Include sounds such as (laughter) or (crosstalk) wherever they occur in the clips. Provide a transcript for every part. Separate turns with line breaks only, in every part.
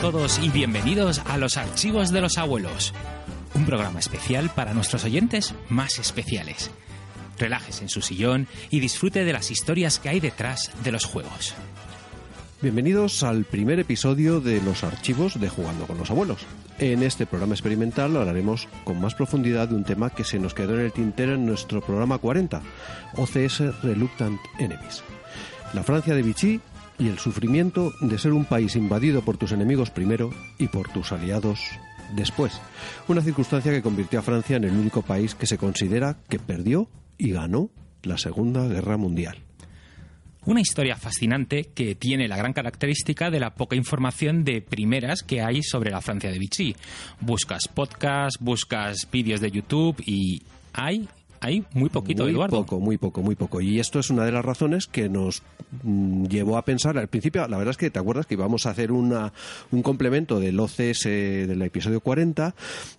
todos y bienvenidos a los Archivos de los Abuelos, un programa especial para nuestros oyentes más especiales. Relájese en su sillón y disfrute de las historias que hay detrás de los juegos.
Bienvenidos al primer episodio de los archivos de Jugando con los Abuelos. En este programa experimental hablaremos con más profundidad de un tema que se nos quedó en el tintero en nuestro programa 40, OCS Reluctant Enemies. La Francia de Vichy y el sufrimiento de ser un país invadido por tus enemigos primero y por tus aliados después. Una circunstancia que convirtió a Francia en el único país que se considera que perdió y ganó la Segunda Guerra Mundial.
Una historia fascinante que tiene la gran característica de la poca información de primeras que hay sobre la Francia de Vichy. Buscas podcasts, buscas vídeos de YouTube y hay hay muy poquito,
muy
Eduardo.
poco, muy poco, muy poco. Y esto es una de las razones que nos mm, llevó a pensar. Al principio, la verdad es que te acuerdas que íbamos a hacer una, un complemento del OCS del episodio 40,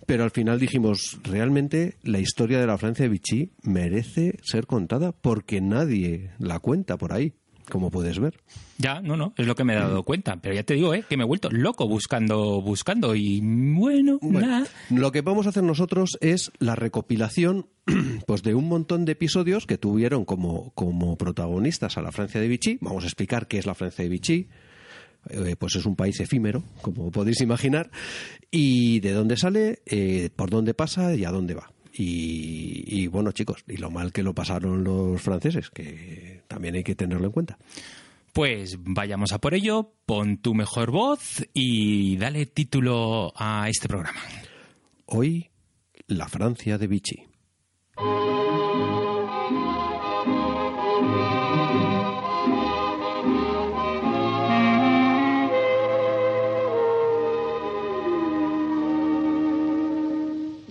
pero al final dijimos, realmente la historia de la Francia de Vichy merece ser contada porque nadie la cuenta por ahí, como puedes ver.
Ya, no, no, es lo que me he dado cuenta. Pero ya te digo, ¿eh? que me he vuelto loco buscando, buscando y bueno,
Bueno,
nada.
Lo que vamos a hacer nosotros es la recopilación (clears throat) pues de un montón de episodios que tuvieron como, como protagonistas a la Francia de Vichy. Vamos a explicar qué es la Francia de Vichy. Eh, pues es un país efímero, como podéis imaginar, y de dónde sale, eh, por dónde pasa y a dónde va. Y, y bueno, chicos, y lo mal que lo pasaron los franceses, que también hay que tenerlo en cuenta.
Pues vayamos a por ello, pon tu mejor voz y dale título a este programa.
Hoy, la Francia de Vichy.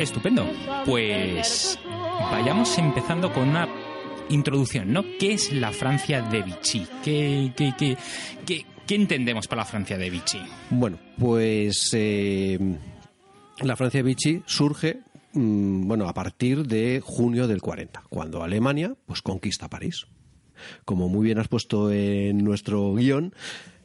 Estupendo. Pues vayamos empezando con una introducción, ¿no? ¿Qué es la Francia de Vichy? ¿Qué, qué, qué, qué- qué entendemos por la Francia de Vichy?
Bueno, pues eh, la Francia de Vichy surge mm, bueno, a partir de junio del 40, cuando Alemania pues conquista París. Como muy bien has puesto en nuestro guion,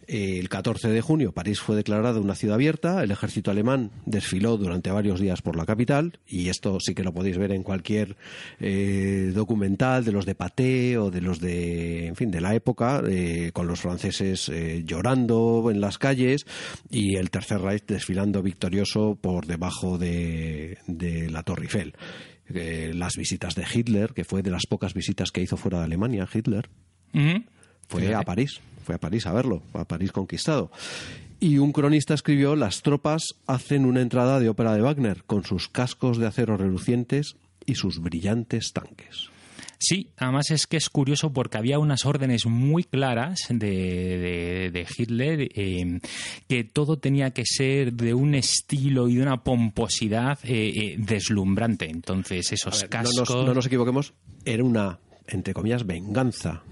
el 14 de junio París fue declarada una ciudad abierta, el ejército alemán desfiló durante varios días por la capital, y esto sí que lo podéis ver en cualquier eh, documental de los de Paté o de los de, en fin, de la época, eh, con los franceses eh, llorando en las calles y el Tercer Reich desfilando victorioso por debajo de, la Torre Eiffel. Eh, las visitas de Hitler, que fue de las pocas visitas que hizo fuera de Alemania, Hitler. Fue
Fíjate.
a París, fue a París a verlo, a París conquistado. Y un cronista escribió, las tropas hacen una entrada de ópera de Wagner, con sus cascos de acero relucientes y sus brillantes tanques.
Sí, además es que es curioso porque había unas órdenes muy claras de, de, Hitler eh, que todo tenía que ser de un estilo y de una pomposidad eh, eh, deslumbrante. Entonces, esos cascos.
No nos, equivoquemos, era una, entre comillas, venganza.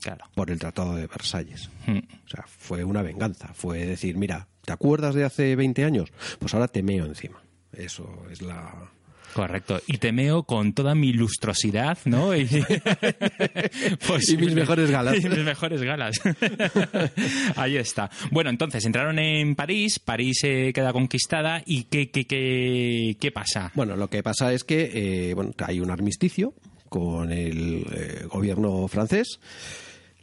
Claro.
Por el Tratado de Versalles. Hmm. O sea, fue una venganza. Fue decir, mira, ¿te acuerdas de hace 20 años? Pues ahora te meo encima. Eso es la,
Correcto. Y temeo con toda mi lustrosidad, ¿no? Y, (laughs)
pues, mis mejores galas.
Y mis mejores galas. (laughs) (laughs) Ahí está. Bueno, entonces entraron en París, París se queda conquistada y ¿qué, qué, qué, qué pasa?
Bueno, lo que pasa es que eh, bueno, hay un armisticio con el eh, gobierno francés.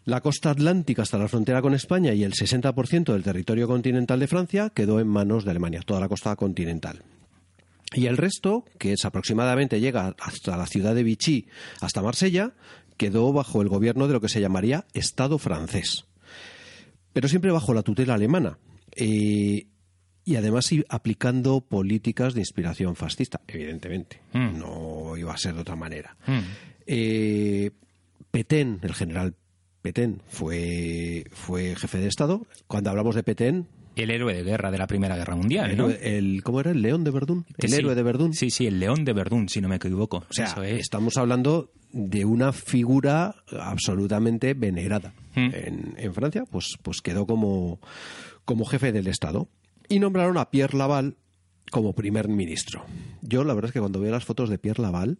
La costa atlántica hasta la frontera con España y el 60% del territorio continental de Francia quedó en manos de Alemania, toda la costa continental. Y el resto, que es aproximadamente llega hasta la ciudad de Vichy, hasta Marsella, quedó bajo el gobierno de lo que se llamaría Estado francés. Pero siempre bajo la tutela alemana. Eh, y además aplicando políticas de inspiración fascista, evidentemente. Hmm. No iba a ser de otra manera. Eh, Petén, el general Petén, fue, fue jefe de Estado. Cuando hablamos de Petén,
el héroe de guerra de la Primera Guerra Mundial,
¿no? El, ¿Cómo era? ¿El León de Verdún? ¿El héroe de Verdún?
Sí, sí, el León de Verdún, si no me equivoco.
O sea, estamos hablando de una figura absolutamente venerada. Hmm. En, Francia, pues, pues quedó como, como jefe del Estado. Y nombraron a Pierre Laval como primer ministro. Yo, la verdad es que cuando veo las fotos de Pierre Laval,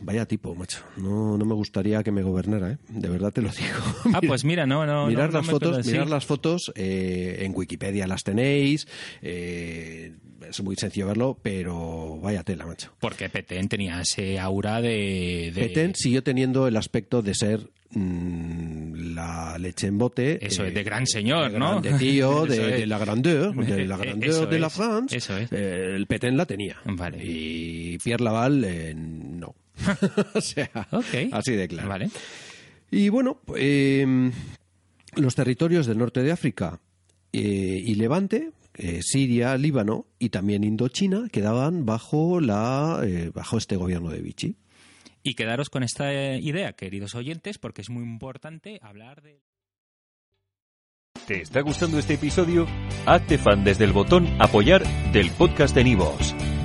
vaya tipo, macho. No, no me gustaría que me gobernara, ¿eh? De verdad te lo digo. (laughs)
ah, pues mira, no, no.
Mirar las fotos, mirar las fotos eh, en Wikipedia las tenéis. Eh, es muy sencillo verlo, pero vaya tela, macho.
Porque Petén tenía ese aura de, de...
Petén siguió teniendo el aspecto de ser Mm, la leche en bote.
Eso es, de gran señor, ¿no? (laughs)
De tío, (laughs) de, la grandeur, de la grandeur de la France.
Eso es.
Eh, el Petén la tenía.
Vale.
Y Pierre Laval, eh. (laughs) o sea, así de claro.
Vale.
Y bueno, em, los territorios del norte de África eh, y Levante, Siria, Líbano y también Indochina quedaban bajo, la, bajo este gobierno de Vichy.
Y quedaros con esta idea, queridos oyentes, porque es muy importante hablar de...
¿Te está gustando este episodio? Hazte fan desde el botón apoyar del podcast de Nivos.